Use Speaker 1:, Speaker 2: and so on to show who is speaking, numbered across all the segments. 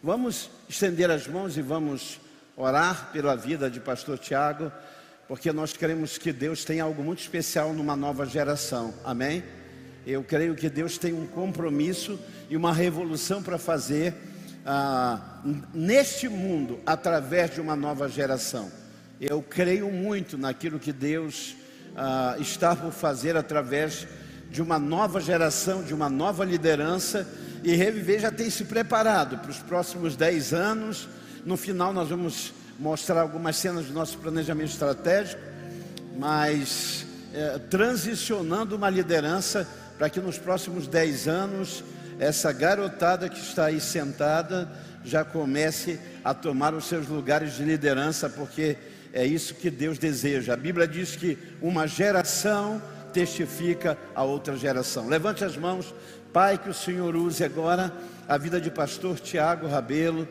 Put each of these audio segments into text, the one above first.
Speaker 1: Vamos estender as mãos e vamos orar pela vida de Pastor Tiago, porque nós queremos que Deus tenha algo muito especial numa nova geração. Amém? Eu creio que Deus tem um compromisso e uma revolução para fazer ah, neste mundo através de uma nova geração. Eu creio muito naquilo que Deus ah, está por fazer através de uma nova geração, de uma nova liderança. E Reviver já tem se preparado para os próximos 10 anos. No final, nós vamos mostrar algumas cenas do nosso planejamento estratégico, mas é, transicionando uma liderança para que nos próximos 10 anos essa garotada que está aí sentada já comece a tomar os seus lugares de liderança, porque é isso que Deus deseja. A Bíblia diz que uma geração testifica a outra geração. Levante as mãos, Pai, que o Senhor use agora a vida de pastor Tiago Rabelo,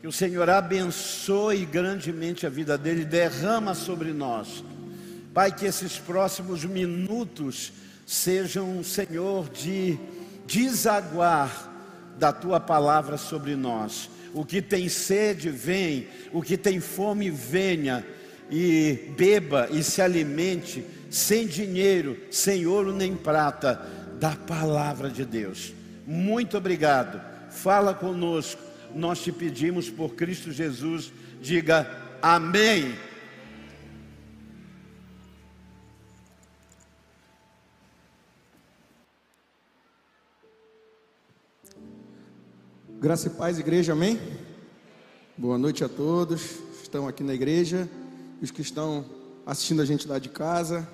Speaker 1: que o Senhor abençoe grandemente a vida dele, derrama sobre nós. Pai, que esses próximos minutos sejam, Senhor, de desaguar da tua palavra sobre nós. O que tem sede, vem, o que tem fome, venha e beba e se alimente, sem dinheiro, sem ouro nem prata, da palavra de Deus. Muito obrigado. Fala conosco. Nós te pedimos por Cristo Jesus. Diga amém.
Speaker 2: Graça e paz, igreja, amém? Boa noite a todos que estão aqui na igreja, os que estão assistindo a gente lá de casa.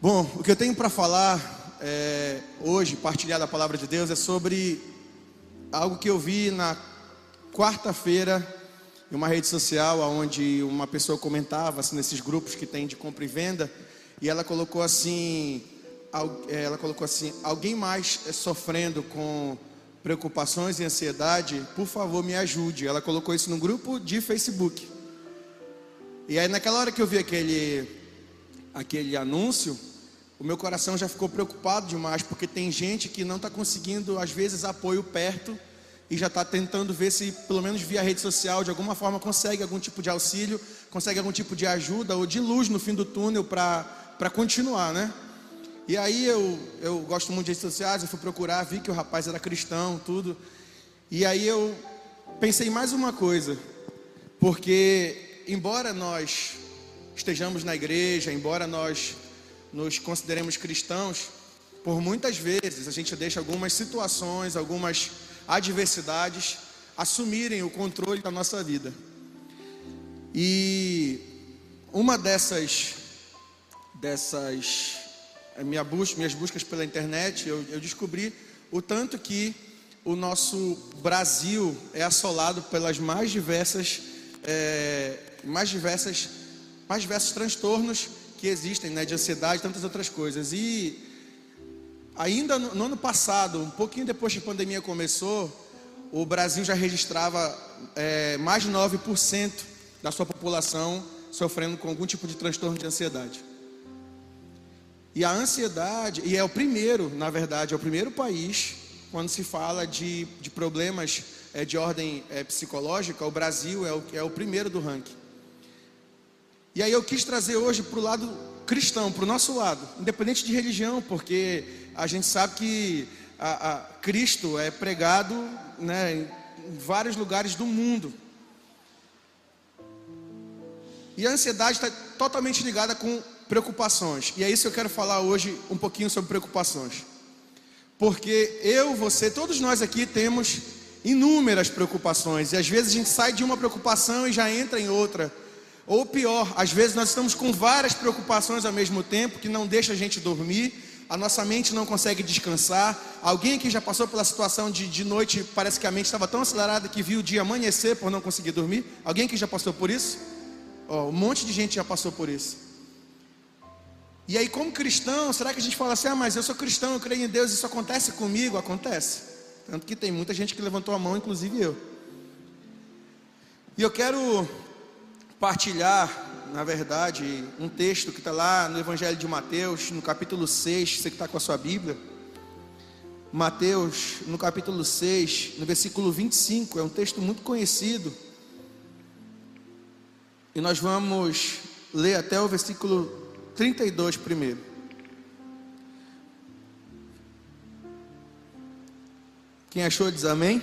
Speaker 2: Bom, o que eu tenho para falar é, hoje, partilhar da palavra de Deus, é sobre algo que eu vi na quarta-feira em uma rede social, onde uma pessoa comentava assim, nesses grupos que tem de compra e venda, e ela colocou assim, ela colocou assim, alguém mais sofrendo com preocupações e ansiedade, por favor me ajude. Ela colocou isso no grupo de Facebook. E aí naquela hora que eu vi aquele aquele anúncio, o meu coração já ficou preocupado demais, porque tem gente que não está conseguindo às vezes apoio perto e já está tentando ver se pelo menos via rede social de alguma forma consegue algum tipo de auxílio, consegue algum tipo de ajuda ou de luz no fim do túnel para continuar, né? E aí eu, eu gosto muito de redes sociais, eu fui procurar, vi que o rapaz era cristão, tudo. E aí eu pensei mais uma coisa, porque embora nós estejamos na igreja, embora nós nos consideremos cristãos, por muitas vezes a gente deixa algumas situações, algumas adversidades assumirem o controle da nossa vida. E uma dessas dessas minha busca, minhas buscas pela internet, eu, eu descobri o tanto que o nosso Brasil é assolado pelas mais diversas, é, mais diversas, mais diversos transtornos que existem, né, de ansiedade e tantas outras coisas. E ainda no, no, ano passado, um pouquinho depois que a pandemia começou, o Brasil já registrava é, mais de 9% da sua população sofrendo com algum tipo de transtorno de ansiedade. E a ansiedade, e é o primeiro, na verdade, é o primeiro país, quando se fala de, de problemas é, de ordem é, psicológica, o Brasil é o, é o primeiro do ranking. E aí eu quis trazer hoje para o lado cristão, para o nosso lado, independente de religião, porque a gente sabe que a, a Cristo é pregado né, em vários lugares do mundo. E a ansiedade está totalmente ligada com preocupações. E é isso que eu quero falar hoje um pouquinho sobre preocupações. Porque eu, você, todos nós aqui temos inúmeras preocupações. E às vezes a gente sai de uma preocupação e já entra em outra. Ou pior, às vezes nós estamos com várias preocupações ao mesmo tempo que não deixa a gente dormir, a nossa mente não consegue descansar. Alguém aqui já passou pela situação de de noite, parece que a mente estava tão acelerada que viu o dia amanhecer por não conseguir dormir? Alguém aqui já passou por isso? Oh, um monte de gente já passou por isso. E aí, como cristão, será que a gente fala assim: ah, mas eu sou cristão, eu creio em Deus, isso acontece comigo? Acontece. Tanto que tem muita gente que levantou a mão, inclusive eu. E eu quero partilhar, na verdade, um texto que está lá no Evangelho de Mateus, no capítulo 6, você que está com a sua Bíblia. Mateus, no capítulo 6, no versículo 25, é um texto muito conhecido. E nós vamos ler até o versículo 32 primeiro. Quem achou diz amém?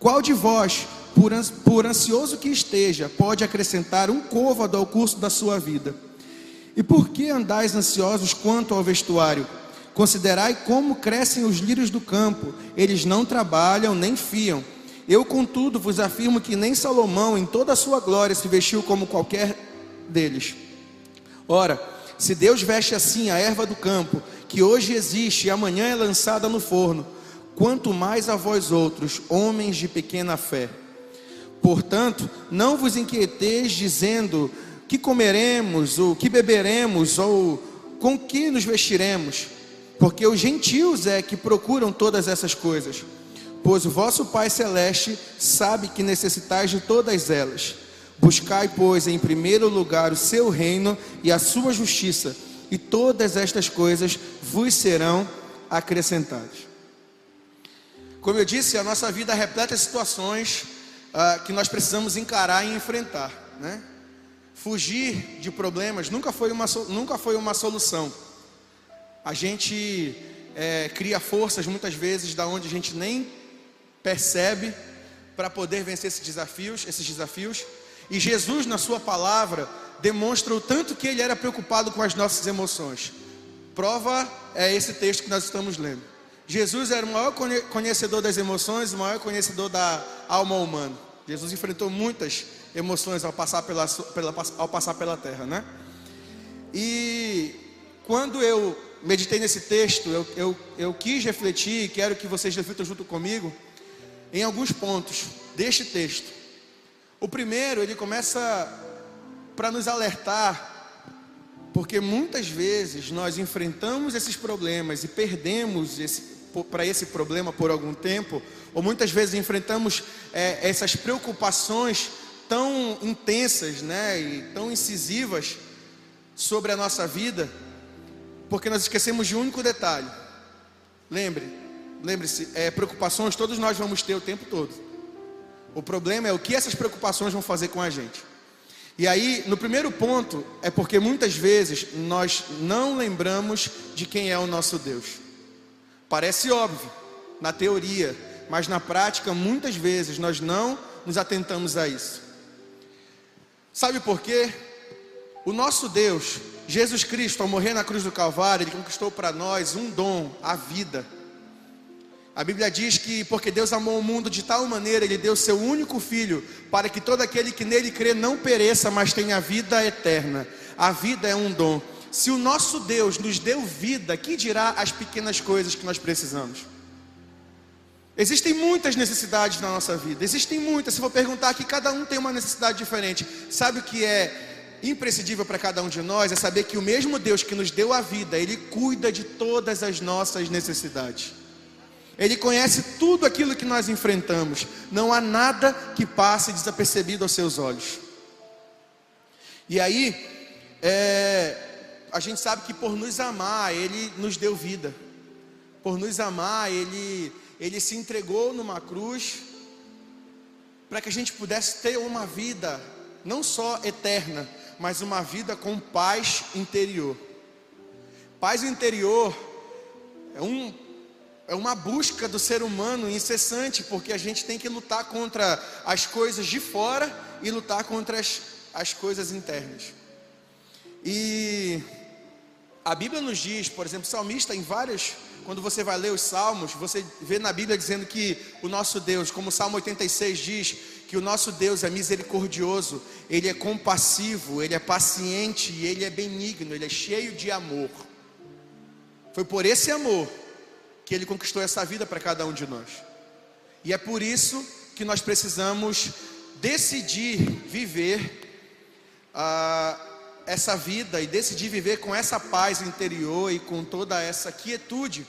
Speaker 2: Qual de vós, por ansioso que esteja, pode acrescentar um côvado ao curso da sua vida? E por que andais ansiosos quanto ao vestuário? Considerai como crescem os lírios do campo, eles não trabalham nem fiam. Eu, contudo, vos afirmo que nem Salomão, em toda a sua glória, se vestiu como qualquer deles. Ora, se Deus veste assim a erva do campo, que hoje existe e amanhã é lançada no forno, quanto mais a vós outros, homens de pequena fé. Portanto, não vos inquieteis dizendo que comeremos, ou que beberemos, ou com que nos vestiremos, porque os gentios é que procuram todas essas coisas. Pois o vosso Pai celeste sabe que necessitais de todas elas. Buscai, pois, em primeiro lugar o seu reino e a sua justiça, e todas estas coisas vos serão acrescentadas. Como eu disse, a nossa vida repleta de situações uh, que nós precisamos encarar e enfrentar. Né? Fugir de problemas nunca foi uma, nunca foi uma solução. A gente é, cria forças muitas vezes da onde a gente nem percebe para poder vencer esses desafios, esses desafios. E Jesus, na sua palavra, demonstra o tanto que ele era preocupado com as nossas emoções. Prova é esse texto que nós estamos lendo. Jesus era o maior conhecedor das emoções, o maior conhecedor da alma humana. Jesus enfrentou muitas emoções ao passar pela, pela, ao passar pela terra, né? E quando eu meditei nesse texto, eu, eu, eu quis refletir, e quero que vocês reflitam junto comigo, em alguns pontos deste texto. O primeiro, ele começa para nos alertar porque muitas vezes nós enfrentamos esses problemas e perdemos esse, para esse problema por algum tempo, ou muitas vezes enfrentamos é, essas preocupações tão intensas, né, e tão incisivas sobre a nossa vida, porque nós esquecemos de um único detalhe. Lembre, lembre-se, é, preocupações todos nós vamos ter o tempo todo. O problema é o que essas preocupações vão fazer com a gente. E aí, no primeiro ponto, é porque muitas vezes nós não lembramos de quem é o nosso Deus. Parece óbvio na teoria, mas na prática muitas vezes nós não nos atentamos a isso. Sabe por quê? O nosso Deus, Jesus Cristo, ao morrer na cruz do Calvário, ele conquistou para nós um dom, a vida. A Bíblia diz que porque Deus amou o mundo de tal maneira, ele deu seu único filho, para que todo aquele que nele crê não pereça, mas tenha vida eterna. A vida é um dom. Se o nosso Deus nos deu vida, que dirá as pequenas coisas que nós precisamos? Existem muitas necessidades na nossa vida, existem muitas. Se for perguntar aqui, cada um tem uma necessidade diferente. Sabe o que é imprescindível para cada um de nós? É saber que o mesmo Deus que nos deu a vida, Ele cuida de todas as nossas necessidades. Ele conhece tudo aquilo que nós enfrentamos. Não há nada que passe desapercebido aos seus olhos. E aí, é, a gente sabe que por nos amar, Ele nos deu vida. Por nos amar, Ele, Ele se entregou numa cruz para que a gente pudesse ter uma vida não só eterna, mas uma vida com paz interior. Paz interior é, um, é uma busca do ser humano incessante, porque a gente tem que lutar contra as coisas de fora e lutar contra as, as coisas internas. E a Bíblia nos diz, por exemplo, salmista em várias, quando você vai ler os salmos, você vê na Bíblia dizendo que o nosso Deus, como o Salmo 86 diz, que o nosso Deus é misericordioso, ele é compassivo, ele é paciente e ele é benigno, ele é cheio de amor. Foi por esse amor que ele conquistou essa vida para cada um de nós. E é por isso que nós precisamos decidir viver ah, essa vida e decidir viver com essa paz interior e com toda essa quietude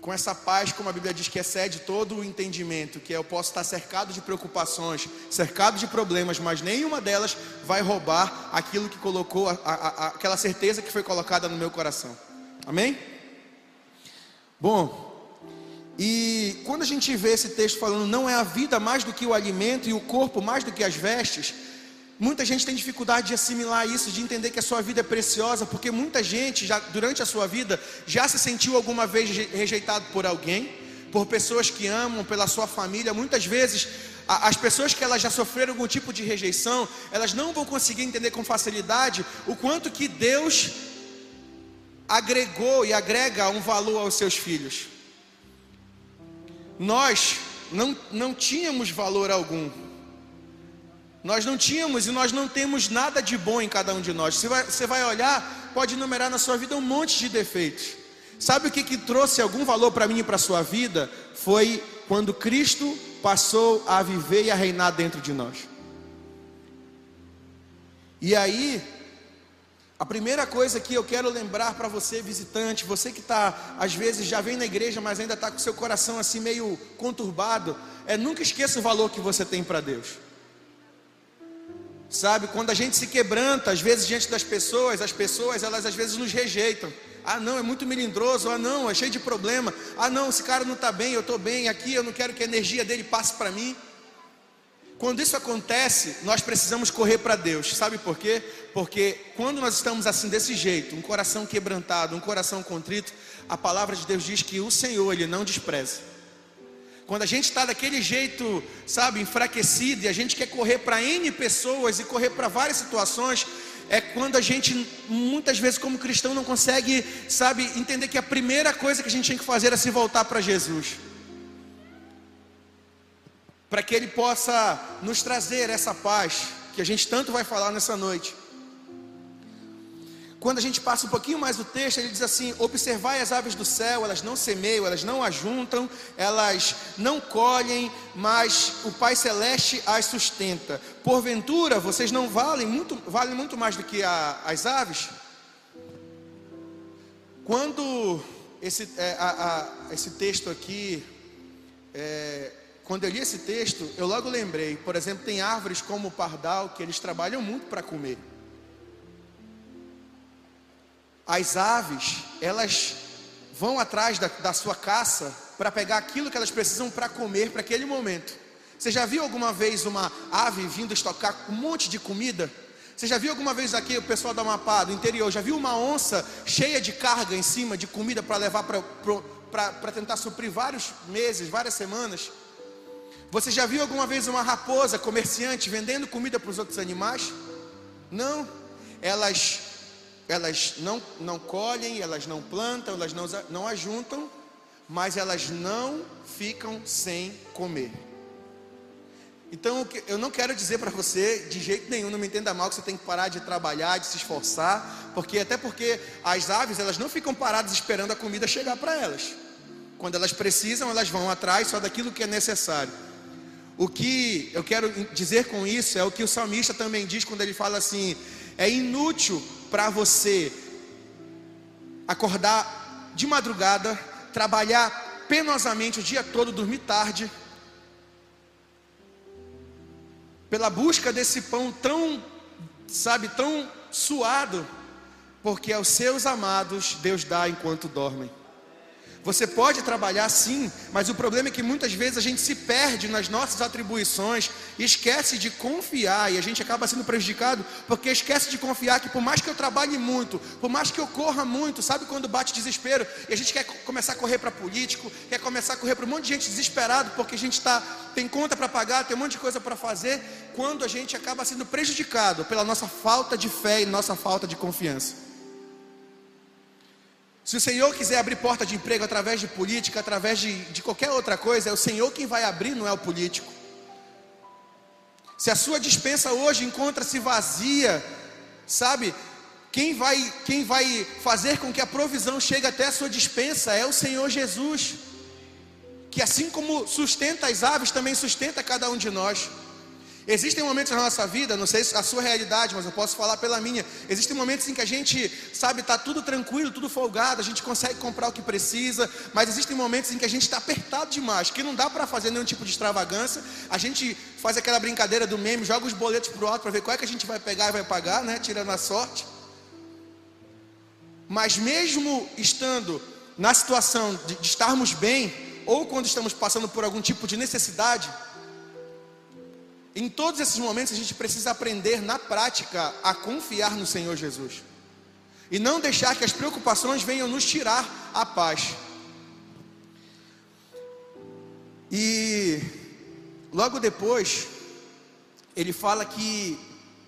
Speaker 2: com essa paz, como a Bíblia diz, que excede todo o entendimento, que eu posso estar cercado de preocupações, cercado de problemas, mas nenhuma delas vai roubar aquilo que colocou, a, a, a, aquela certeza que foi colocada no meu coração. Amém? Bom, e quando a gente vê esse texto falando, não é a vida mais do que o alimento e o corpo mais do que as vestes, Muita gente tem dificuldade de assimilar isso, de entender que a sua vida é preciosa, porque muita gente, já, durante a sua vida, já se sentiu alguma vez rejeitado por alguém, por pessoas que amam, pela sua família. Muitas vezes, as pessoas que elas já sofreram algum tipo de rejeição, elas não vão conseguir entender com facilidade o quanto que Deus agregou e agrega um valor aos seus filhos. Nós não, não tínhamos valor algum nós não tínhamos e nós não temos nada de bom em cada um de nós. Você vai, você vai olhar, pode enumerar na sua vida um monte de defeitos. Sabe o que, que trouxe algum valor para mim e para a sua vida? Foi quando Cristo passou a viver e a reinar dentro de nós. E aí, a primeira coisa que eu quero lembrar para você, visitante, você que está, às vezes já vem na igreja, mas ainda está com seu coração assim meio conturbado, é nunca esqueça o valor que você tem para Deus. Sabe, quando a gente se quebranta, às vezes diante das pessoas, as pessoas, elas às vezes nos rejeitam. Ah, não, é muito melindroso. Ah, não, é cheio de problema. Ah, não, esse cara não está bem, eu estou bem aqui, eu não quero que a energia dele passe para mim. Quando isso acontece, nós precisamos correr para Deus. Sabe por quê? Porque quando nós estamos assim desse jeito, um coração quebrantado, um coração contrito, a palavra de Deus diz que o Senhor, ele não despreza. Quando a gente está daquele jeito, sabe, enfraquecido e a gente quer correr para N pessoas e correr para várias situações, é quando a gente, muitas vezes, como cristão, não consegue, sabe, entender que a primeira coisa que a gente tem que fazer é se voltar para Jesus. Para que Ele possa nos trazer essa paz que a gente tanto vai falar nessa noite. Quando a gente passa um pouquinho mais do texto, ele diz assim: Observai as aves do céu, elas não semeiam, elas não ajuntam, elas não colhem, mas o Pai Celeste as sustenta. Porventura, vocês não valem muito, valem muito mais do que a, as aves? Quando esse, é, a, a, esse texto aqui, é, quando eu li esse texto, eu logo lembrei, por exemplo, tem árvores como o pardal que eles trabalham muito para comer. As aves, elas vão atrás da, da sua caça para pegar aquilo que elas precisam para comer para aquele momento. Você já viu alguma vez uma ave vindo estocar um monte de comida? Você já viu alguma vez aqui o pessoal da Amapá, do interior, já viu uma onça cheia de carga em cima de comida para levar para tentar suprir vários meses, várias semanas? Você já viu alguma vez uma raposa comerciante vendendo comida para os outros animais? Não, elas elas não, não colhem, elas não plantam, elas não, não ajuntam, mas elas não ficam sem comer. Então eu não quero dizer para você de jeito nenhum, não me entenda mal, que você tem que parar de trabalhar, de se esforçar, porque até porque as aves elas não ficam paradas esperando a comida chegar para elas. Quando elas precisam, elas vão atrás só daquilo que é necessário. O que eu quero dizer com isso é o que o salmista também diz quando ele fala assim: é inútil para você acordar de madrugada, trabalhar penosamente o dia todo, dormir tarde, pela busca desse pão tão, sabe, tão suado, porque aos seus amados Deus dá enquanto dormem. Você pode trabalhar sim, mas o problema é que muitas vezes a gente se perde nas nossas atribuições esquece de confiar, e a gente acaba sendo prejudicado porque esquece de confiar que por mais que eu trabalhe muito, por mais que eu corra muito, sabe quando bate desespero e a gente quer começar a correr para político, quer começar a correr para um monte de gente desesperado porque a gente tá, tem conta para pagar, tem um monte de coisa para fazer, quando a gente acaba sendo prejudicado pela nossa falta de fé e nossa falta de confiança. Se o Senhor quiser abrir porta de emprego através de política, através de, de qualquer outra coisa, é o Senhor quem vai abrir, não é o político. Se a sua dispensa hoje encontra-se vazia, sabe? Quem vai, quem vai fazer com que a provisão chegue até a sua dispensa é o Senhor Jesus, que assim como sustenta as aves, também sustenta cada um de nós. Existem momentos na nossa vida, não sei a sua realidade, mas eu posso falar pela minha. Existem momentos em que a gente, sabe, está tudo tranquilo, tudo folgado, a gente consegue comprar o que precisa, mas existem momentos em que a gente está apertado demais, que não dá para fazer nenhum tipo de extravagância. A gente faz aquela brincadeira do meme, joga os boletos para o alto para ver qual é que a gente vai pegar e vai pagar, né? Tirando a sorte. Mas mesmo estando na situação de, de estarmos bem, ou quando estamos passando por algum tipo de necessidade, em todos esses momentos a gente precisa aprender na prática a confiar no Senhor Jesus. E não deixar que as preocupações venham nos tirar a paz. E logo depois, ele fala que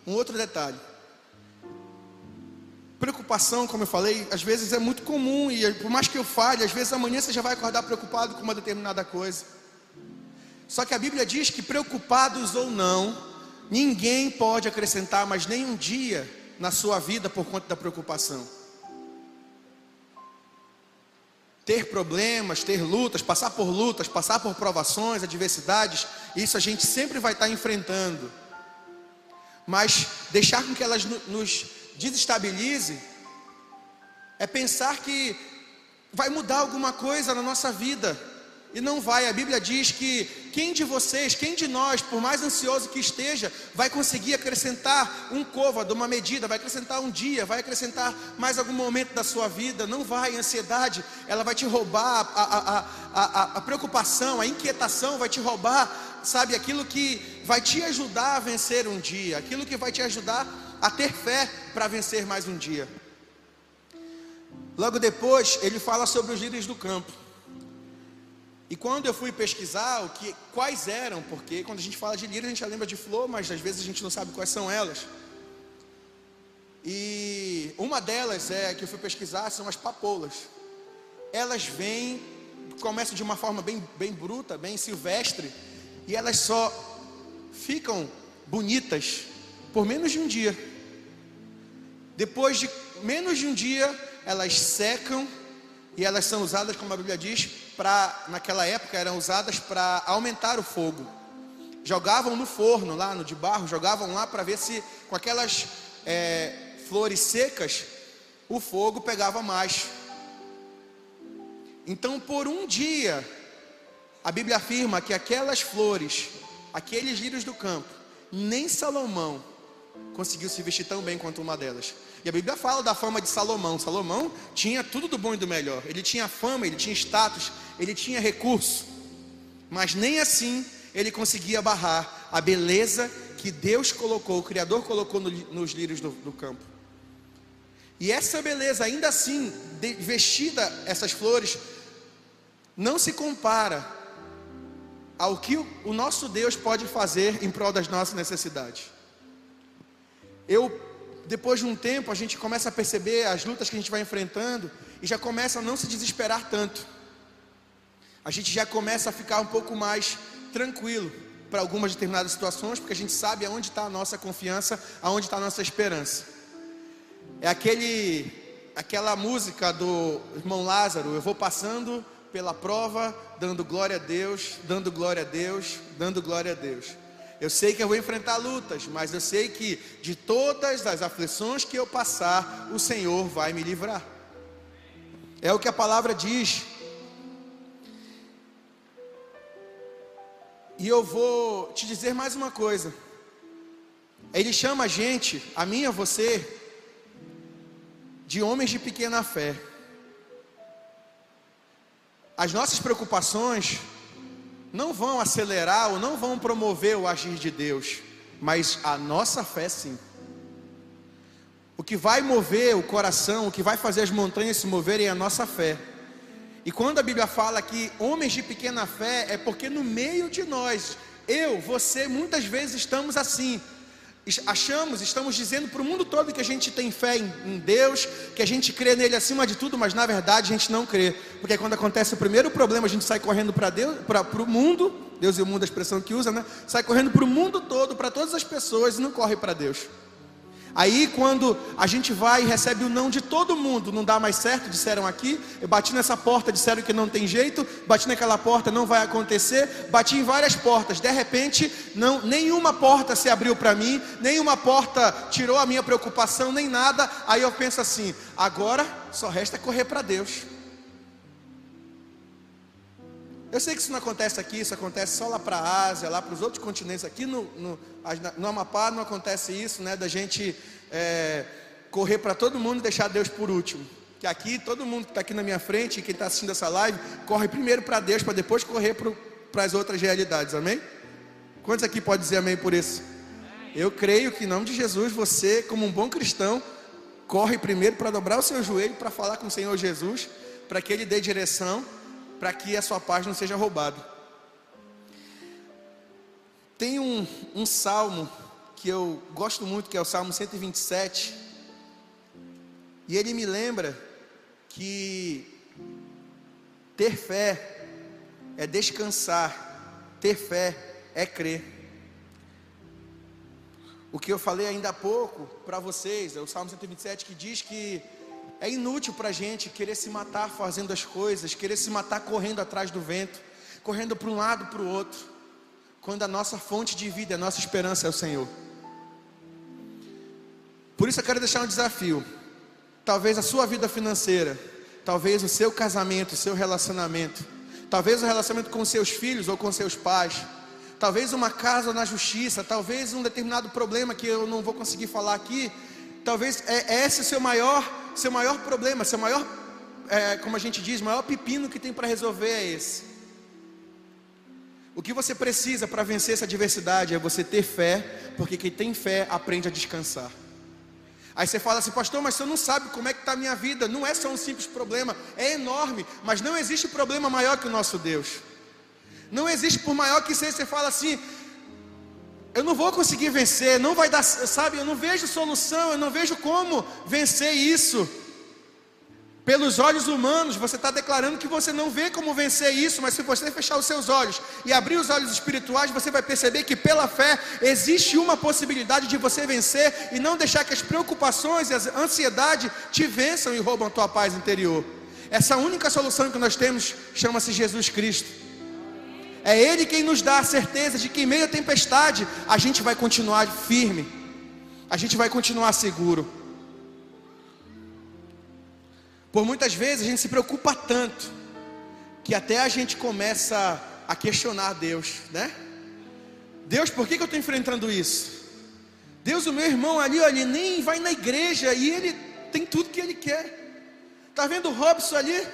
Speaker 2: um outro detalhe. Preocupação, como eu falei, às vezes é muito comum e por mais que eu fale, às vezes amanhã você já vai acordar preocupado com uma determinada coisa. Só que a Bíblia diz que preocupados ou não, ninguém pode acrescentar mais nem um dia na sua vida por conta da preocupação. Ter problemas, ter lutas, passar por lutas, passar por provações, adversidades, isso a gente sempre vai estar enfrentando. Mas deixar com que elas nos desestabilize é pensar que vai mudar alguma coisa na nossa vida. E não vai, a Bíblia diz que quem de vocês, quem de nós, por mais ansioso que esteja, vai conseguir acrescentar um côvado, uma medida, vai acrescentar um dia, vai acrescentar mais algum momento da sua vida? Não vai, a ansiedade, ela vai te roubar, a, a, a, a preocupação, a inquietação vai te roubar, sabe, aquilo que vai te ajudar a vencer um dia, aquilo que vai te ajudar a ter fé para vencer mais um dia. Logo depois, ele fala sobre os líderes do campo. E quando eu fui pesquisar o que, quais eram, porque quando a gente fala de lírio, a gente já lembra de flor, mas às vezes a gente não sabe quais são elas. E uma delas é que eu fui pesquisar são as papoulas. Elas vêm, começam de uma forma bem, bem bruta, bem silvestre, e elas só ficam bonitas por menos de um dia. Depois de menos de um dia, elas secam e elas são usadas, como a Bíblia diz, para naquela época eram usadas para aumentar o fogo. Jogavam no forno lá, no de barro, jogavam lá para ver se com aquelas é, flores secas o fogo pegava mais. Então, por um dia, a Bíblia afirma que aquelas flores, aqueles lírios do campo, nem Salomão conseguiu se vestir tão bem quanto uma delas. E a Bíblia fala da fama de Salomão. Salomão tinha tudo do bom e do melhor. Ele tinha fama, ele tinha status, ele tinha recurso. Mas nem assim ele conseguia barrar a beleza que Deus colocou, o Criador colocou no, nos lírios do, do campo. E essa beleza, ainda assim, de, vestida essas flores, não se compara ao que o, o nosso Deus pode fazer em prol das nossas necessidades. Eu depois de um tempo, a gente começa a perceber as lutas que a gente vai enfrentando e já começa a não se desesperar tanto. A gente já começa a ficar um pouco mais tranquilo para algumas determinadas situações, porque a gente sabe aonde está a nossa confiança, aonde está a nossa esperança. É aquele, aquela música do irmão Lázaro, eu vou passando pela prova, dando glória a Deus, dando glória a Deus, dando glória a Deus. Eu sei que eu vou enfrentar lutas, mas eu sei que de todas as aflições que eu passar, o Senhor vai me livrar. É o que a palavra diz. E eu vou te dizer mais uma coisa. Ele chama a gente, a mim e a você, de homens de pequena fé. As nossas preocupações não vão acelerar ou não vão promover o agir de Deus, mas a nossa fé sim. O que vai mover o coração, o que vai fazer as montanhas se moverem é a nossa fé. E quando a Bíblia fala que homens de pequena fé, é porque no meio de nós, eu, você, muitas vezes estamos assim, achamos, estamos dizendo para o mundo todo que a gente tem fé em, Deus, que a gente crê nele acima de tudo, mas na verdade a gente não crê, porque quando acontece o primeiro problema, a gente sai correndo para Deus, para o mundo Deus e o mundo, a expressão que usa, né? Sai correndo para o mundo todo, para todas as pessoas e não corre para Deus. Aí quando a gente vai e recebe o não de todo mundo, não dá mais certo, disseram aqui, eu bati nessa porta, disseram que não tem jeito, bati naquela porta, não vai acontecer, bati em várias portas, de repente, não, nenhuma porta se abriu para mim, nenhuma porta tirou a minha preocupação, nem nada. Aí eu penso assim, agora só resta correr para Deus. Eu sei que isso não acontece aqui, isso acontece só lá para a Ásia, lá para os outros continentes. Aqui no, no, no, Amapá não acontece isso, né? Da gente é, correr para todo mundo e deixar Deus por último. Que aqui todo mundo que está aqui na minha frente e quem está assistindo essa live corre primeiro para Deus para depois correr para as outras realidades. Amém? Quantos aqui podem dizer amém por isso? Eu creio que em nome de Jesus você, como um bom cristão, corre primeiro para dobrar o seu joelho para falar com o Senhor Jesus, para que Ele dê direção para que a sua paz não seja roubada. Tem um, um salmo que eu gosto muito, que é o Salmo 127, e ele me lembra que ter fé é descansar, ter fé é crer. O que eu falei ainda há pouco para vocês, é o Salmo 127 que diz que é inútil para a gente querer se matar fazendo as coisas, querer se matar correndo atrás do vento, correndo para um lado para o outro, quando a nossa fonte de vida, a nossa esperança é o Senhor. Por isso eu quero deixar um desafio. Talvez a sua vida financeira, talvez o seu casamento, o seu relacionamento, talvez o relacionamento com seus filhos ou com seus pais, talvez uma casa na justiça, talvez um determinado problema que eu não vou conseguir falar aqui, talvez é esse o seu maior seu maior problema, seu maior, é, como a gente diz, maior pepino que tem para resolver é esse. O que você precisa para vencer essa adversidade é você ter fé, porque quem tem fé aprende a descansar. Aí você fala assim, pastor, mas você não sabe como é que está a minha vida. Não é só um simples problema, é enorme, mas não existe problema maior que o nosso Deus. Não existe por maior que seja, você fala assim, eu não vou conseguir vencer, não vai dar, sabe? Eu não vejo solução, eu não vejo como vencer isso. Pelos olhos humanos, você está declarando que você não vê como vencer isso, mas se você fechar os seus olhos e abrir os olhos espirituais, você vai perceber que pela fé existe uma possibilidade de você vencer e não deixar que as preocupações e a ansiedade te vençam e roubam a tua paz interior. Essa única solução que nós temos chama-se Jesus Cristo. É Ele quem nos dá a certeza de que em meio à tempestade a gente vai continuar firme, a gente vai continuar seguro. Por muitas vezes a gente se preocupa tanto que até a gente começa a questionar Deus, né? Deus, por que, que eu estou enfrentando isso? Deus, o meu irmão ali, olha, ele nem vai na igreja e ele tem tudo que ele quer. Tá vendo o Robson ali?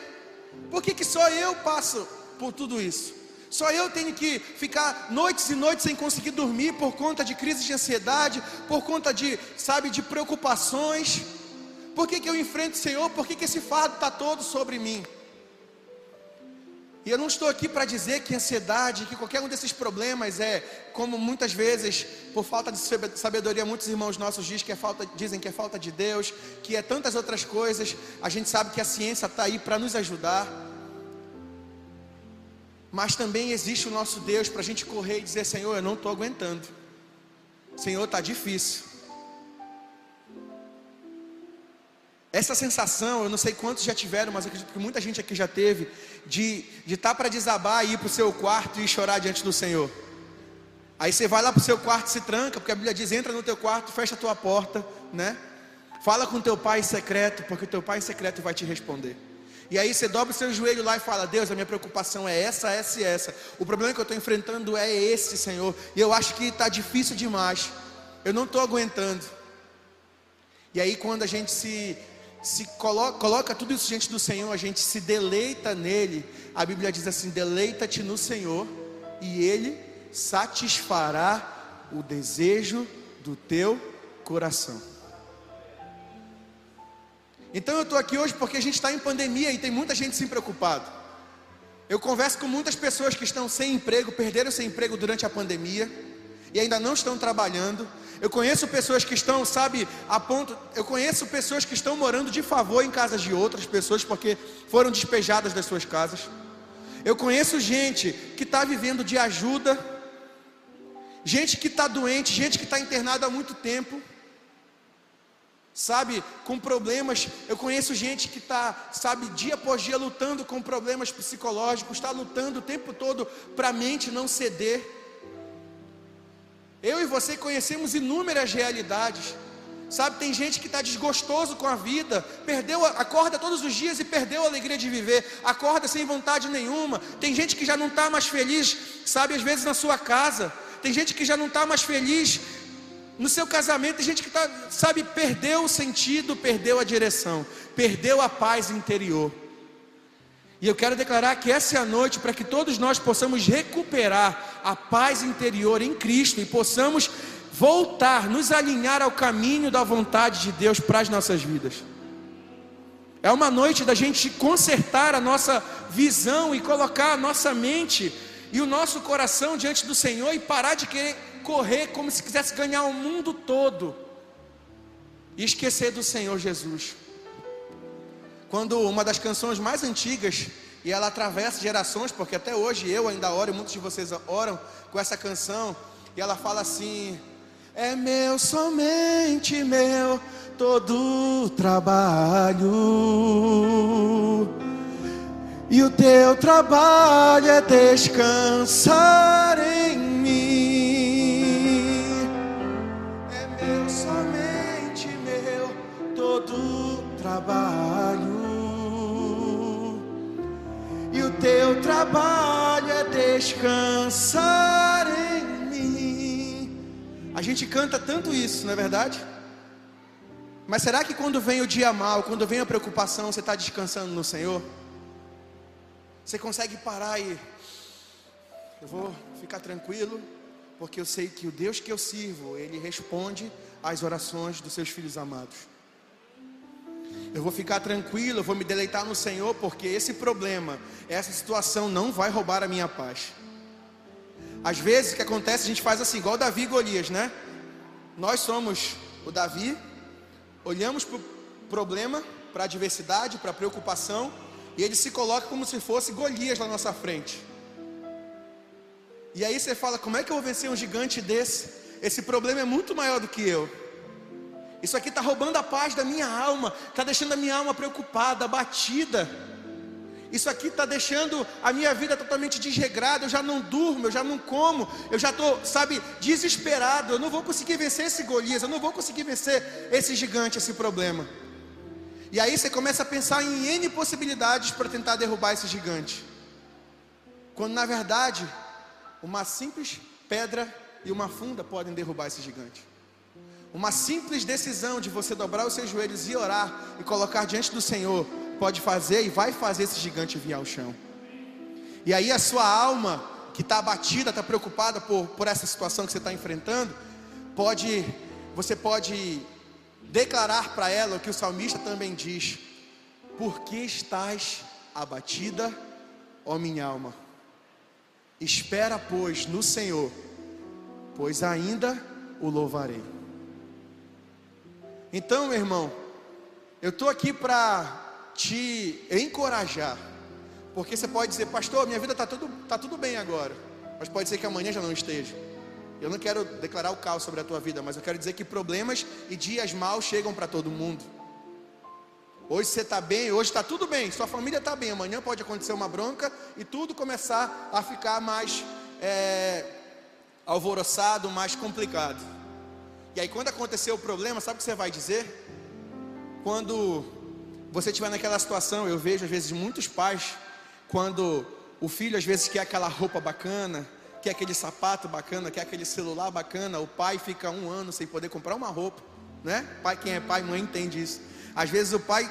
Speaker 2: Por que, que só eu passo por tudo isso? Só eu tenho que ficar noites e noites sem conseguir dormir por conta de crises de ansiedade, por conta de, sabe, de preocupações. Por que, que eu enfrento o Senhor? Por que, que esse fardo está todo sobre mim? E eu não estou aqui para dizer que ansiedade, que qualquer um desses problemas é, como muitas vezes, por falta de sabedoria, muitos irmãos nossos dizem que é falta, dizem que é falta de Deus, que é tantas outras coisas. A gente sabe que a ciência está aí para nos ajudar. Mas também existe o nosso Deus para a gente correr e dizer: Senhor, eu não estou aguentando. Senhor, está difícil. Essa sensação, eu não sei quantos já tiveram, mas acredito que muita gente aqui já teve, de estar tá para desabar e ir para o seu quarto e chorar diante do Senhor. Aí você vai lá para o seu quarto e se tranca, porque a Bíblia diz: entra no teu quarto, fecha a tua porta, né? Fala com teu pai em secreto, porque teu pai em secreto vai te responder. E aí você dobra o seu joelho lá e fala: Deus, a minha preocupação é essa, essa e essa. O problema que eu estou enfrentando é esse, Senhor. E eu acho que está difícil demais. Eu não estou aguentando. E aí quando a gente se, se coloca, coloca tudo isso diante do Senhor, a gente se deleita nele. A Bíblia diz assim: deleita-te no Senhor, e Ele satisfará o desejo do teu coração. Então eu estou aqui hoje porque a gente está em pandemia e tem muita gente se preocupado. Eu converso com muitas pessoas que estão sem emprego, perderam seu emprego durante a pandemia e ainda não estão trabalhando. Eu conheço pessoas que estão, sabe, a ponto. Eu conheço pessoas que estão morando de favor em casas de outras pessoas porque foram despejadas das suas casas. Eu conheço gente que está vivendo de ajuda, gente que está doente, gente que está internada há muito tempo, sabe, com problemas. Eu conheço gente que está, sabe, dia após dia lutando com problemas psicológicos, está lutando o tempo todo para a mente não ceder. Eu e você conhecemos inúmeras realidades. Sabe, tem gente que está desgostoso com a vida, perdeu, acorda todos os dias e perdeu a alegria de viver, acorda sem vontade nenhuma. Tem gente que já não está mais feliz, sabe, às vezes na sua casa. Tem gente que já não está mais feliz no seu casamento. Tem gente que está, sabe, perdeu o sentido, perdeu a direção, perdeu a paz interior. E eu quero declarar que essa é a noite para que todos nós possamos recuperar a paz interior em Cristo e possamos voltar, nos alinhar ao caminho da vontade de Deus para as nossas vidas. É uma noite da gente consertar a nossa visão e colocar a nossa mente e o nosso coração diante do Senhor e parar de querer correr como se quisesse ganhar o mundo todo e esquecer do Senhor Jesus. Quando uma das canções mais antigas, e ela atravessa gerações, porque até hoje eu ainda oro, e muitos de vocês oram com essa canção, e ela fala assim: é meu, somente meu, todo trabalho. E o teu trabalho é descansar em todo trabalho. E o teu trabalho é descansar em a gente canta tanto isso, não é verdade? Mas será que quando vem o dia mal, quando vem a preocupação, você está descansando no Senhor? Você consegue parar e eu vou ficar tranquilo, porque eu sei que o Deus que eu sirvo, Ele responde às orações dos seus filhos amados. Eu vou ficar tranquilo, eu vou me deleitar no Senhor, porque esse problema, essa situação não vai roubar a minha paz. Às vezes o que acontece, a gente faz assim, igual Davi e Golias, né? Nós somos o Davi, olhamos para o problema, para a adversidade, para a preocupação, e ele se coloca como se fosse Golias na nossa frente. E aí você fala: como é que eu vou vencer um gigante desse? Esse problema é muito maior do que eu. Isso aqui está roubando a paz da minha alma, está deixando a minha alma preocupada, abatida. Isso aqui está deixando a minha vida totalmente desregrada. Eu já não durmo, eu já não como, eu já estou, sabe, desesperado. Eu não vou conseguir vencer esse Golias, eu não vou conseguir vencer esse gigante, esse problema. E aí você começa a pensar em N possibilidades para tentar derrubar esse gigante. Quando na verdade, uma simples pedra e uma funda podem derrubar esse gigante. Uma simples decisão de você dobrar os seus joelhos e orar e colocar diante do Senhor pode fazer e vai fazer esse gigante vir ao chão. E aí a sua alma, que está abatida, está preocupada por, por essa situação que você está enfrentando, pode, você pode declarar para ela o que o salmista também diz: Por que estás abatida, ó minha alma? Espera, pois, no Senhor, pois ainda o louvarei. Então, meu irmão, eu estou aqui para te encorajar. Porque você pode dizer, pastor, minha vida está tudo, tá tudo bem agora. Mas pode ser que amanhã já não esteja. Eu não quero declarar o caos sobre a tua vida, mas eu quero dizer que problemas e dias maus chegam para todo mundo. Hoje você está bem, hoje está tudo bem, sua família está bem. Amanhã pode acontecer uma bronca e tudo começar a ficar mais é, alvoroçado, mais complicado. E aí, quando acontecer o problema, sabe o que você vai dizer? Quando você estiver naquela situação, eu vejo às vezes muitos pais, quando o filho às vezes quer aquela roupa bacana, quer aquele sapato bacana, quer aquele celular bacana, o pai fica um ano sem poder comprar uma roupa, né? Pai, quem é pai, mãe entende isso. Às vezes o pai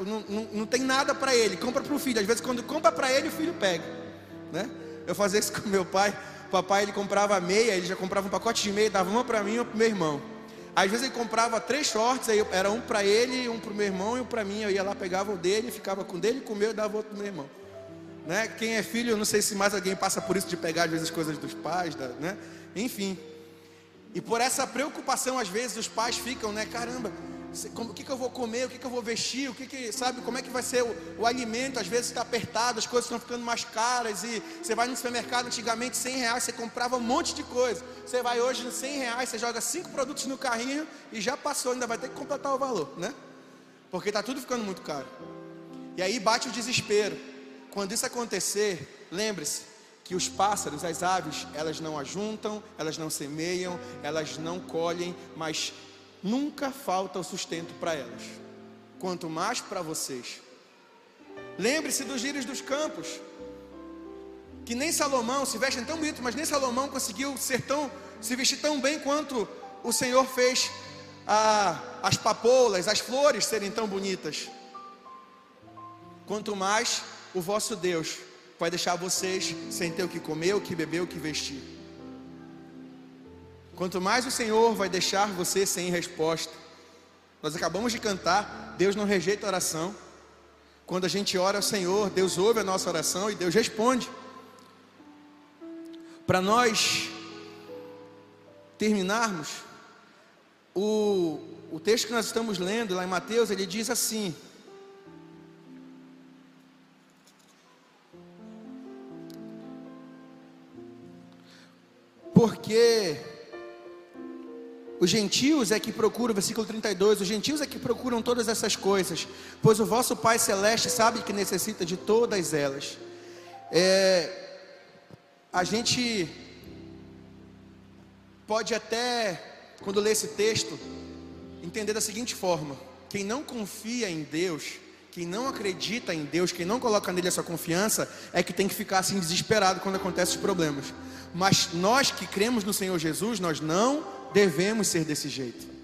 Speaker 2: não, não, não tem nada para ele, compra para o filho. Às vezes quando compra para ele, o filho pega, né? Eu fazia isso com meu pai. Papai ele comprava meia, ele já comprava um pacote de meia, dava uma para mim e uma para meu irmão. Às vezes ele comprava três shorts, aí era um para ele, um para o meu irmão e um para mim. Eu ia lá, pegava o dele, ficava com o dele, com o meu e dava outro para meu irmão. Né? Quem é filho, eu não sei se mais alguém passa por isso de pegar às vezes as coisas dos pais, da, né? enfim. E por essa preocupação, às vezes, os pais ficam, né? Caramba, o que, que eu vou comer, o que, que eu vou vestir, o que, que sabe, como é que vai ser o, o alimento, às vezes está apertado, as coisas estão ficando mais caras, e você vai no supermercado, antigamente 100 reais, você comprava um monte de coisa, você vai hoje no 100 reais, você joga cinco produtos no carrinho e já passou, ainda vai ter que completar o valor, né? Porque está tudo ficando muito caro. E aí bate o desespero. Quando isso acontecer, lembre-se que os pássaros, as aves, elas não ajuntam, elas não semeiam, elas não colhem, mas nunca falta o sustento para elas, quanto mais para vocês. Lembre-se dos lírios dos campos, que nem Salomão se vestem tão bonito, mas nem Salomão conseguiu ser tão, se vestir tão bem quanto o Senhor fez a, as papoulas, as flores serem tão bonitas. Quanto mais o vosso Deus vai deixar vocês sem ter o que comer, o que beber, o que vestir. Quanto mais o Senhor vai deixar você sem resposta. Nós acabamos de cantar, Deus não rejeita oração. Quando a gente ora ao Senhor, Deus ouve a nossa oração e Deus responde. Para nós terminarmos, o, o texto que nós estamos lendo lá em Mateus, ele diz assim: Porque os gentios é que procuram, versículo 32, os gentios é que procuram todas essas coisas, pois o vosso Pai Celeste sabe que necessita de todas elas. É, a gente pode até, quando lê esse texto, entender da seguinte forma: quem não confia em Deus, quem não acredita em Deus, quem não coloca nele a sua confiança, é que tem que ficar assim desesperado quando acontecem os problemas. Mas nós que cremos no Senhor Jesus, nós não devemos ser desse jeito.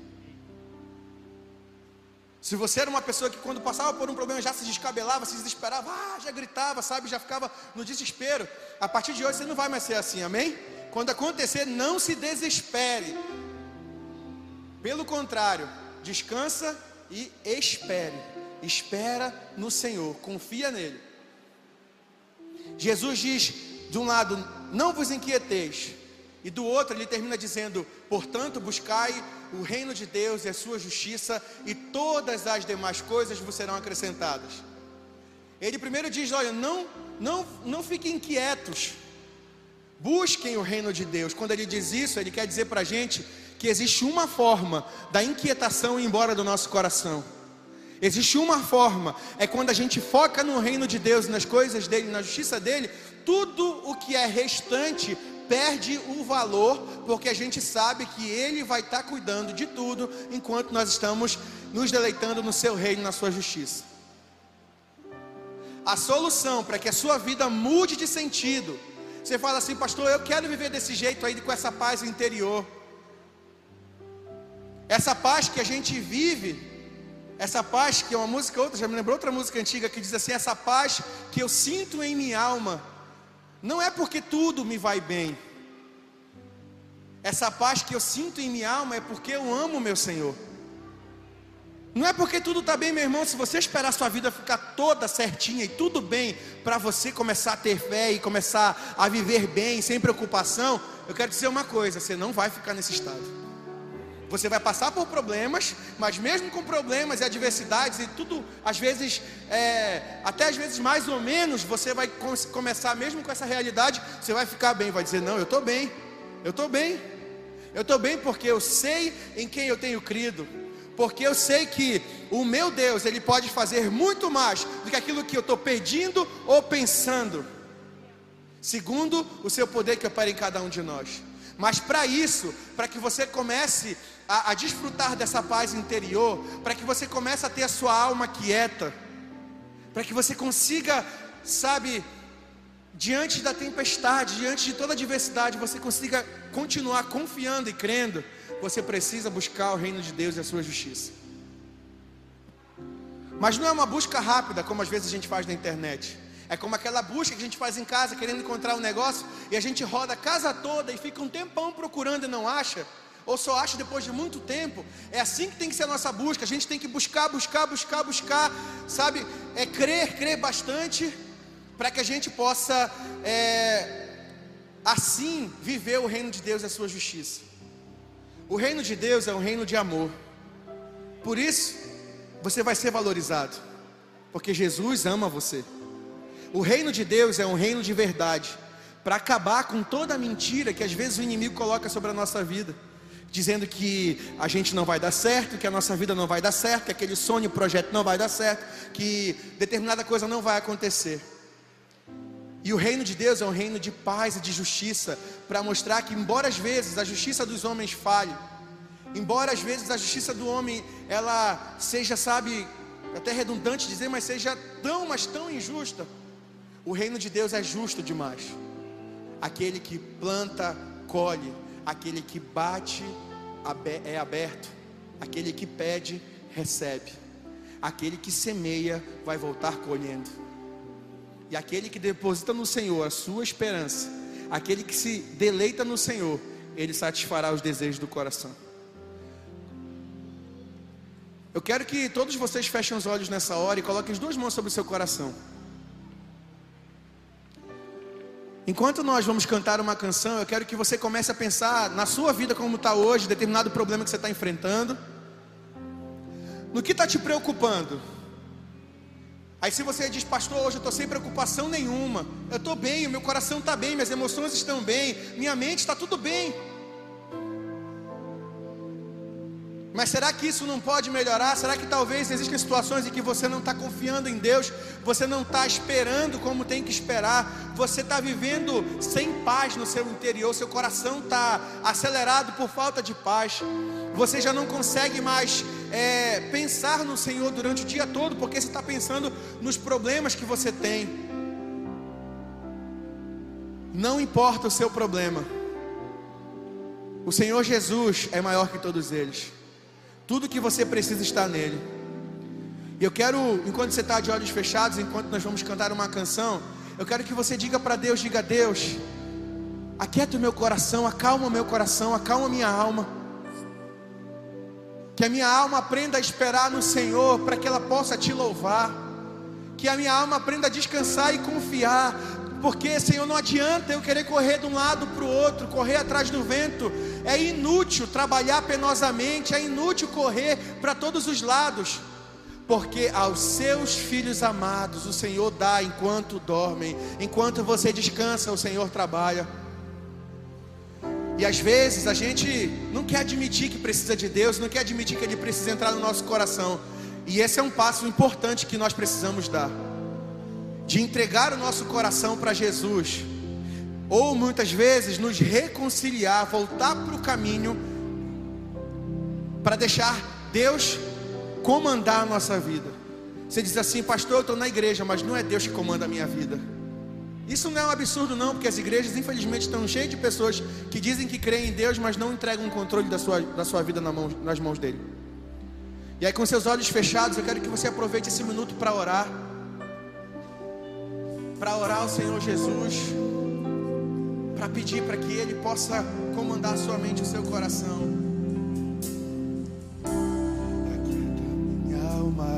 Speaker 2: Se você era uma pessoa que quando passava por um problema já se descabelava, se desesperava, ah, já gritava, sabe, já ficava no desespero, a partir de hoje você não vai mais ser assim, amém? Quando acontecer, não se desespere. Pelo contrário, descansa e espere. Espera no Senhor, confia nele. Jesus diz, de um lado, não vos inquieteis, e do outro ele termina dizendo: Portanto, buscai o reino de Deus e a sua justiça, e todas as demais coisas vos serão acrescentadas. Ele primeiro diz: Olha, não, não, não fiquem inquietos, busquem o reino de Deus. Quando ele diz isso, ele quer dizer para a gente que existe uma forma da inquietação ir embora do nosso coração. Existe uma forma, é quando a gente foca no reino de Deus, nas coisas dele, na justiça dele, tudo o que é restante perde o valor, porque a gente sabe que Ele vai estar cuidando de tudo enquanto nós estamos nos deleitando no Seu reino, na Sua justiça. A solução para que a sua vida mude de sentido, você fala assim, pastor, eu quero viver desse jeito aí, com essa paz interior. Essa paz que a gente vive, essa paz que é uma música outra, já me lembrou outra música antiga que diz assim: essa paz que eu sinto em minha alma não é porque tudo me vai bem. Essa paz que eu sinto em minha alma é porque eu amo meu Senhor. Não é porque tudo está bem, meu irmão. Se você esperar a sua vida ficar toda certinha e tudo bem, para você começar a ter fé e começar a viver bem, sem preocupação, eu quero dizer uma coisa: você não vai ficar nesse estado. Você vai passar por problemas, mas mesmo com problemas e adversidades e tudo, às vezes, é, até às vezes mais ou menos, você vai começar mesmo com essa realidade, você vai ficar bem, vai dizer: Não, eu estou bem, eu estou bem, eu estou bem porque eu sei em quem eu tenho crido, porque eu sei que o meu Deus, Ele pode fazer muito mais do que aquilo que eu estou pedindo ou pensando, segundo o seu poder que opera em cada um de nós. Mas para isso, para que você comece a, a desfrutar dessa paz interior, para que você comece a ter a sua alma quieta, para que você consiga, sabe, diante da tempestade, diante de toda a adversidade, você consiga continuar confiando e crendo, você precisa buscar o reino de Deus e a sua justiça. Mas não é uma busca rápida, como às vezes a gente faz na internet. É como aquela busca que a gente faz em casa, querendo encontrar um negócio, e a gente roda a casa toda e fica um tempão procurando e não acha ou só acha depois de muito tempo. É assim que tem que ser a nossa busca. A gente tem que buscar, buscar, buscar, buscar, sabe? É crer, crer bastante, para que a gente possa, é, assim, viver o reino de Deus e a sua justiça. O reino de Deus é um reino de amor. Por isso, você vai ser valorizado, porque Jesus ama você. O reino de Deus é um reino de verdade, para acabar com toda a mentira que às vezes o inimigo coloca sobre a nossa vida, dizendo que a gente não vai dar certo, que a nossa vida não vai dar certo, que aquele sonho, projeto não vai dar certo, que determinada coisa não vai acontecer. E o reino de Deus é um reino de paz e de justiça, para mostrar que, embora às vezes a justiça dos homens falhe, embora às vezes a justiça do homem ela seja, sabe, até redundante dizer, mas seja tão, mas tão injusta, o reino de Deus é justo demais. Aquele que planta, colhe, aquele que bate, é aberto, aquele que pede, recebe, aquele que semeia, vai voltar colhendo. E aquele que deposita no Senhor a sua esperança, aquele que se deleita no Senhor, ele satisfará os desejos do coração. Eu quero que todos vocês fechem os olhos nessa hora e coloquem as duas mãos sobre o seu coração. Enquanto nós vamos cantar uma canção, eu quero que você comece a pensar na sua vida como está hoje, determinado problema que você está enfrentando, no que está te preocupando. Aí se você diz, pastor, hoje eu estou sem preocupação nenhuma, eu estou bem, o meu coração está bem, minhas emoções estão bem, minha mente está tudo bem. Mas será que isso não pode melhorar? Será que talvez existem situações em que você não está confiando em Deus, você não está esperando como tem que esperar, você está vivendo sem paz no seu interior, seu coração está acelerado por falta de paz, você já não consegue mais é, pensar no Senhor durante o dia todo, porque você está pensando nos problemas que você tem. Não importa o seu problema, o Senhor Jesus é maior que todos eles. Tudo que você precisa está nele. E eu quero, enquanto você está de olhos fechados, enquanto nós vamos cantar uma canção, eu quero que você diga para Deus: diga Deus, aquieta o meu coração, acalma o meu coração, acalma a minha alma. Que a minha alma aprenda a esperar no Senhor, para que ela possa te louvar. Que a minha alma aprenda a descansar e confiar, porque, Senhor, não adianta eu querer correr de um lado para o outro, correr atrás do vento. É inútil trabalhar penosamente, é inútil correr para todos os lados. Porque aos seus filhos amados o Senhor dá enquanto dormem, enquanto você descansa, o Senhor trabalha. E às vezes a gente não quer admitir que precisa de Deus, não quer admitir que Ele precisa entrar no nosso coração. E esse é um passo importante que nós precisamos dar de entregar o nosso coração para Jesus, ou muitas vezes nos reconciliar, voltar para o caminho, para deixar Deus comandar a nossa vida. Você diz assim, pastor, eu estou na igreja, mas não é Deus que comanda a minha vida. Isso não é um absurdo, não, porque as igrejas, infelizmente, estão cheias de pessoas que dizem que creem em Deus, mas não entregam o controle da sua, da sua vida na mão, nas mãos dele. E aí, com seus olhos fechados, eu quero que você aproveite esse minuto para orar para orar ao Senhor Jesus, para pedir para que Ele possa comandar sua mente e o seu coração. Aquieta minha alma,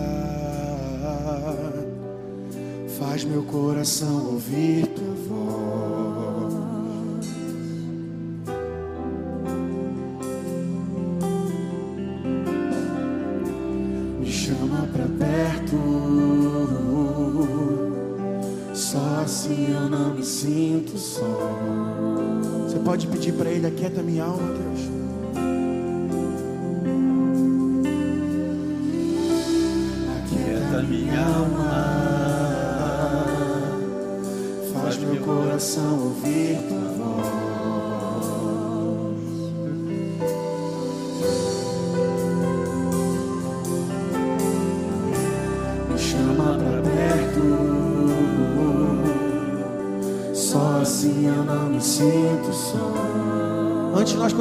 Speaker 2: faz meu coração ouvir tua voz. Pode pedir para Ele, aquieta minha alma, Deus.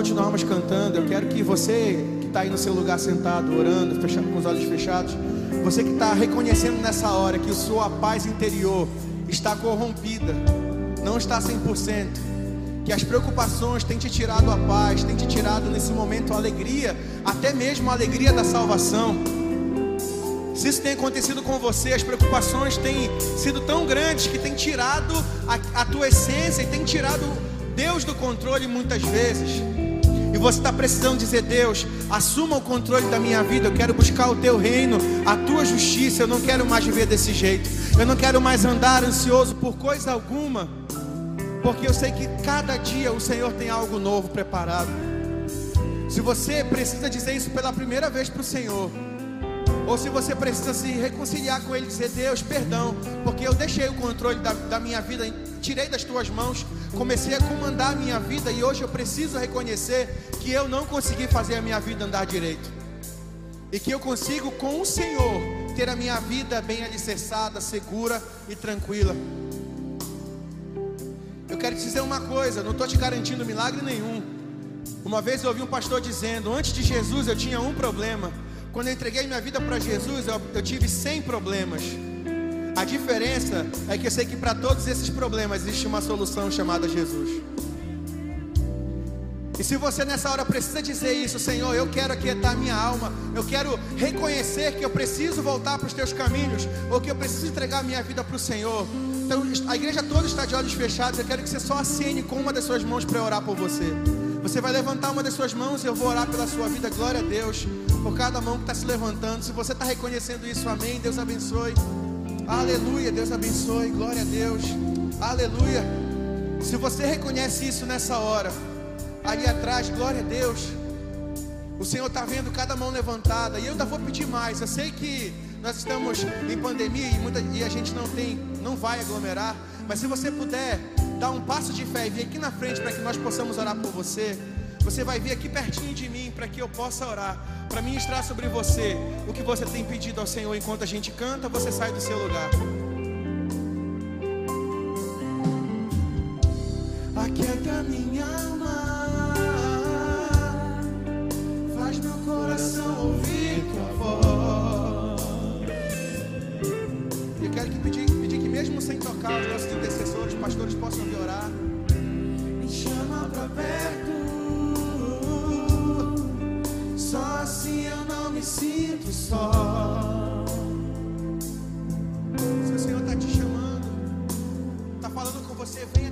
Speaker 2: Continuarmos cantando, eu quero que você que está aí no seu lugar sentado, orando, fechado, com os olhos fechados, você que está reconhecendo nessa hora que a sua paz interior está corrompida, não está 100%, que as preocupações têm te tirado a paz, têm te tirado nesse momento a alegria, até mesmo a alegria da salvação. Se isso tem acontecido com você, as preocupações têm sido tão grandes que têm tirado a, a tua essência e têm tirado Deus do controle muitas vezes. E você está precisando dizer, Deus, assuma o controle da minha vida. Eu quero buscar o teu reino, a tua justiça. Eu não quero mais viver desse jeito. Eu não quero mais andar ansioso por coisa alguma. Porque eu sei que cada dia o Senhor tem algo novo preparado. Se você precisa dizer isso pela primeira vez para o Senhor, ou se você precisa se reconciliar com Ele, dizer: Deus, perdão, porque eu deixei o controle da, da, minha vida, tirei das tuas mãos, comecei a comandar a minha vida e hoje eu preciso reconhecer que eu não consegui fazer a minha vida andar direito, e que eu consigo com o Senhor ter a minha vida bem alicerçada, segura e tranquila. Eu quero te dizer uma coisa, não estou te garantindo milagre nenhum. Uma vez eu ouvi um pastor dizendo: Antes de Jesus eu tinha um problema quando eu entreguei minha vida para Jesus, eu, eu tive 100 problemas. A diferença é que eu sei que para todos esses problemas existe uma solução chamada Jesus. E se você nessa hora precisa dizer isso, Senhor, eu quero aquietar minha alma, eu quero reconhecer que eu preciso voltar para os teus caminhos, ou que eu preciso entregar minha vida para o Senhor. Então, a igreja toda está de olhos fechados, eu quero que você só acene com uma das suas mãos para orar por você. Você vai levantar uma das suas mãos e eu vou orar pela sua vida, glória a Deus por cada mão que está se levantando. Se você está reconhecendo isso, amém. Deus abençoe. Aleluia, Deus abençoe. Glória a Deus. Aleluia. Se você reconhece isso nessa hora, ali atrás, glória a Deus. O Senhor está vendo cada mão levantada. E eu ainda vou pedir mais. Eu sei que nós estamos em pandemia e, muita, e a gente não tem, não vai aglomerar. Mas se você puder dar um passo de fé e vir aqui na frente para que nós possamos orar por você. Você vai vir aqui pertinho de mim para que eu possa orar, para ministrar sobre você o que você tem pedido ao Senhor enquanto a gente canta, você sai do seu lugar. Aquieta minha alma, faz meu coração ouvir tua voz. Eu quero que pedir, pedir que mesmo sem tocar os nossos intercessores, pastores possam vir orar. Me chama para perto. Assim eu não me sinto só. Se o Senhor está te chamando, está falando com você, vem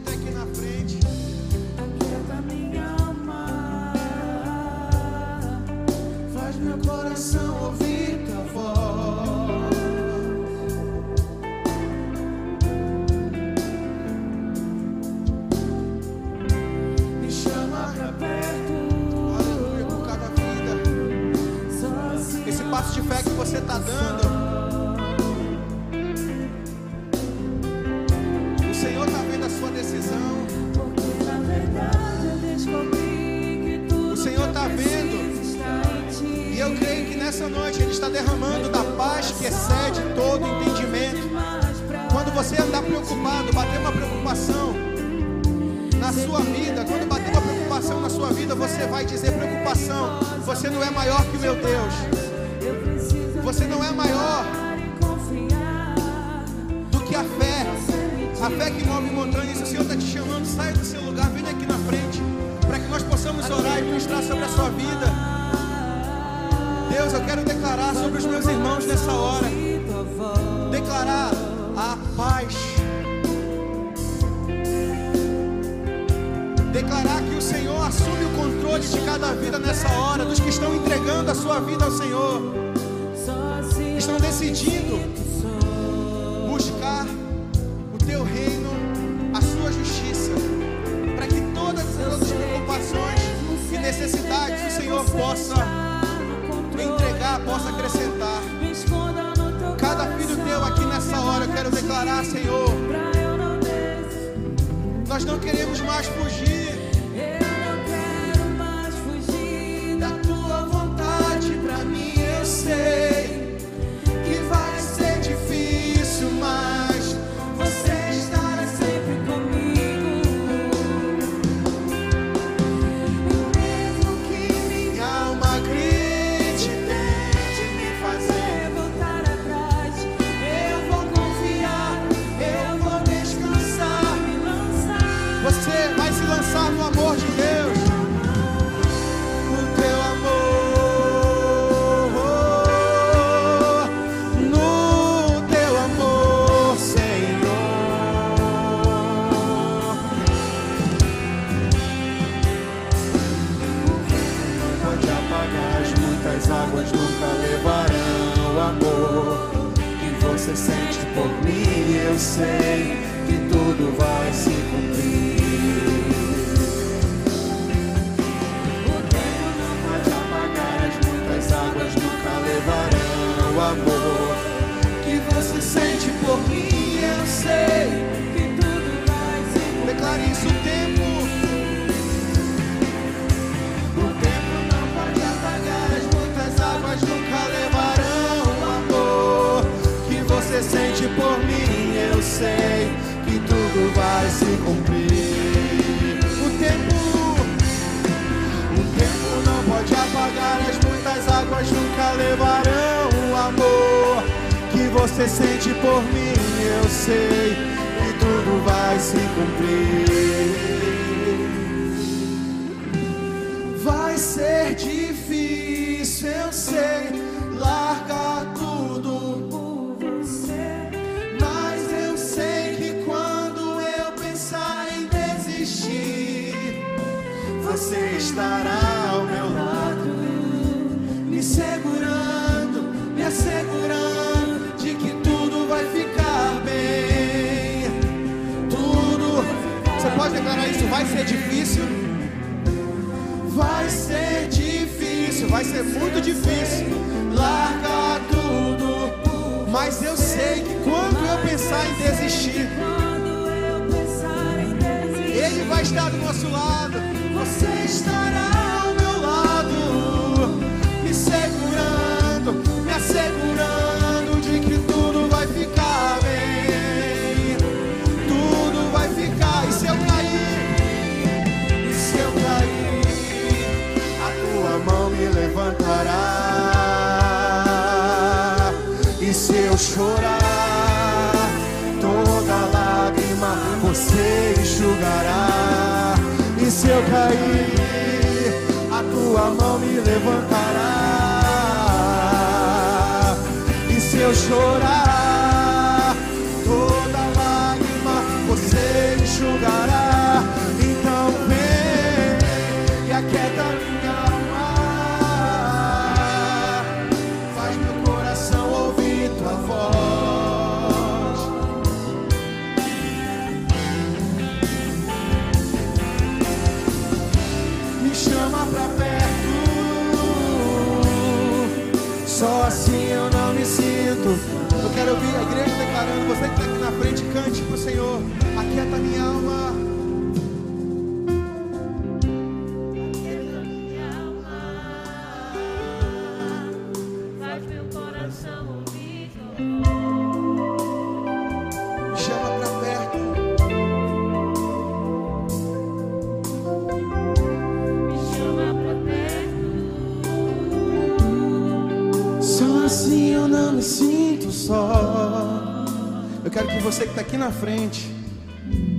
Speaker 2: Senhor está vendo a sua decisão. O Senhor está vendo. E eu creio que nessa noite Ele está derramando da paz que excede todo entendimento. Quando você andar preocupado, bater uma preocupação na sua vida, quando bater uma preocupação na sua vida, você vai dizer preocupação. Você não é maior que o meu Deus. Você não é maior A fé que move montanhas. O Senhor está te chamando, saia do seu lugar, venha aqui na frente. Para que nós possamos orar e ministrar sobre a sua vida. Deus, eu quero declarar sobre os meus irmãos nessa hora. Declarar a paz. Declarar que o Senhor assume o controle de cada vida nessa hora, dos que estão entregando a sua vida ao Senhor estão decidindo Senhor possa entregar, possa acrescentar. Cada filho teu aqui nessa hora, eu quero declarar, Senhor, nós não queremos mais fugir. Vai ser difícil. Vai ser difícil, vai ser muito difícil largar tudo. Mas eu sei que quando eu pensar em desistir, Ele vai estar do nosso lado. Você estará E se eu chorar, toda lágrima você enxugará. E se eu cair, a tua mão me levantará. E se eu chorar, na frente,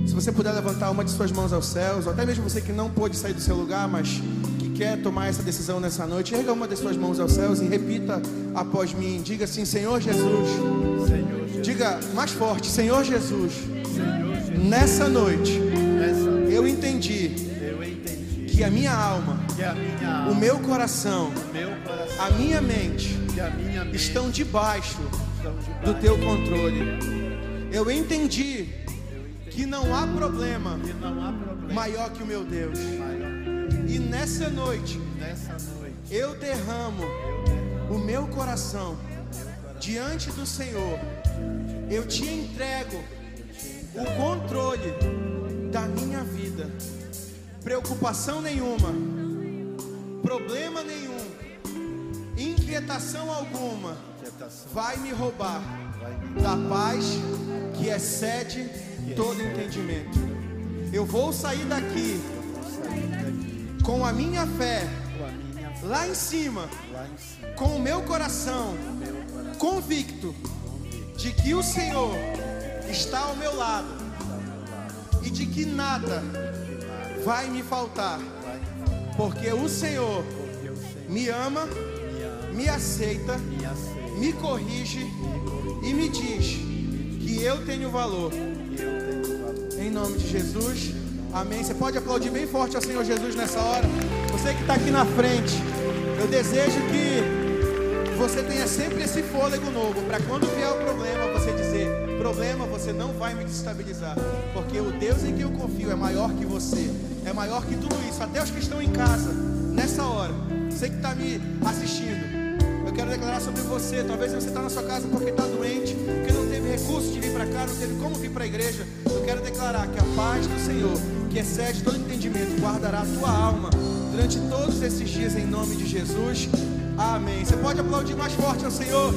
Speaker 2: se você puder levantar uma de suas mãos aos céus, ou até mesmo você que não pôde sair do seu lugar, mas que quer tomar essa decisão nessa noite, erga uma de suas mãos aos céus e repita após mim. Diga assim: Senhor Jesus.
Speaker 1: Senhor Jesus,
Speaker 2: Diga mais forte: Senhor Jesus.
Speaker 1: Senhor Jesus,
Speaker 2: Nessa noite
Speaker 1: nessa noite
Speaker 2: eu entendi
Speaker 1: eu entendi
Speaker 2: que a minha alma,
Speaker 1: a minha
Speaker 2: o
Speaker 1: alma,
Speaker 2: meu coração,
Speaker 1: o meu coração,
Speaker 2: a minha mente
Speaker 1: a minha mente
Speaker 2: estão debaixo
Speaker 1: estão debaixo
Speaker 2: do teu controle. Eu entendi que não há problema maior que o meu Deus. E nessa noite eu derramo o meu coração diante do Senhor. Eu te entrego o controle da minha vida. Preocupação nenhuma, problema nenhum, inquietação alguma vai me roubar da paz que excede todo entendimento. Eu vou sair daqui com a minha fé lá em cima, com o meu coração convicto de que o Senhor está ao meu lado e de que nada vai me faltar, porque o Senhor me ama,
Speaker 1: me
Speaker 2: aceita,
Speaker 1: me
Speaker 2: corrige e me diz que eu tenho valor. Em nome de Jesus. Amém. Você pode aplaudir bem forte ao Senhor Jesus nessa hora. Você que está aqui na frente, eu desejo que você tenha sempre esse fôlego novo para quando vier o problema você dizer: problema, você não vai me desestabilizar, porque o Deus em quem eu confio é maior que você, é maior que tudo isso. Até os que estão em casa nessa hora, você que está me assistindo, eu quero declarar sobre você. Talvez você está na sua casa porque está doente, porque recurso de vir para cá, não teve como vir para a igreja. Eu quero declarar que a paz do Senhor, que excede todo entendimento, guardará a tua alma durante todos esses dias em nome de Jesus. Amém. Você pode aplaudir mais forte ao Senhor.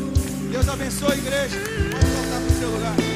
Speaker 2: Deus abençoe a igreja. Pode voltar para o seu lugar.